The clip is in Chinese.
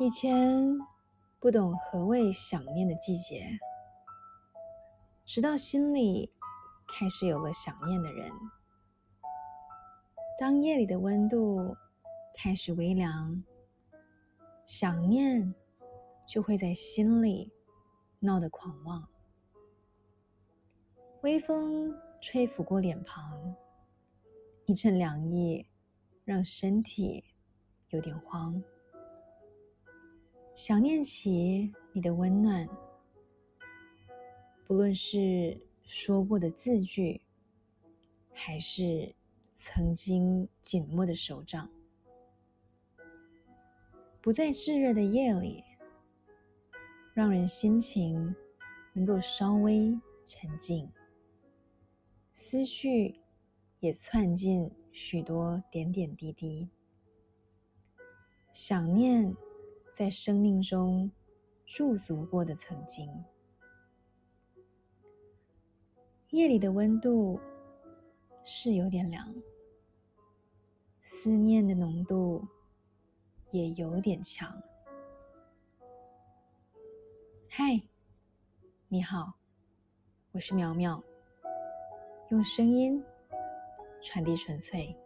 以前不懂何谓想念的季节，直到心里开始有了想念的人。当夜里的温度开始微凉，想念就会在心里闹得狂妄。微风吹拂过脸庞，一阵凉意让身体有点慌。想念起你的温暖，不论是说过的字句，还是曾经紧握的手掌，不在炙热的夜里，让人心情能够稍微沉静，思绪也窜进许多点点滴滴，想念。在生命中驻足过的曾经，夜里的温度是有点凉，思念的浓度也有点强。嗨，你好，我是苗苗，用声音传递纯粹。